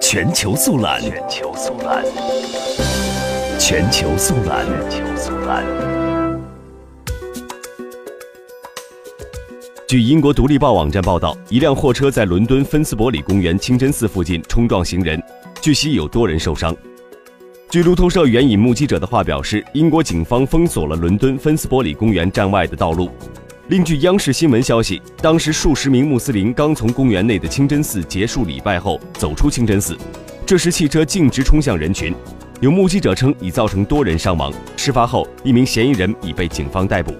全球速览，全球速览，全球速览，全球速览。据英国《独立报》网站报道，一辆货车在伦敦芬斯伯里公园清真寺附近冲撞行人，据悉有多人受伤。据路透社援引目击者的话表示，英国警方封锁了伦敦芬斯伯里公园站外的道路。另据央视新闻消息，当时数十名穆斯林刚从公园内的清真寺结束礼拜后走出清真寺，这时汽车径直冲向人群。有目击者称已造成多人伤亡。事发后，一名嫌疑人已被警方逮捕。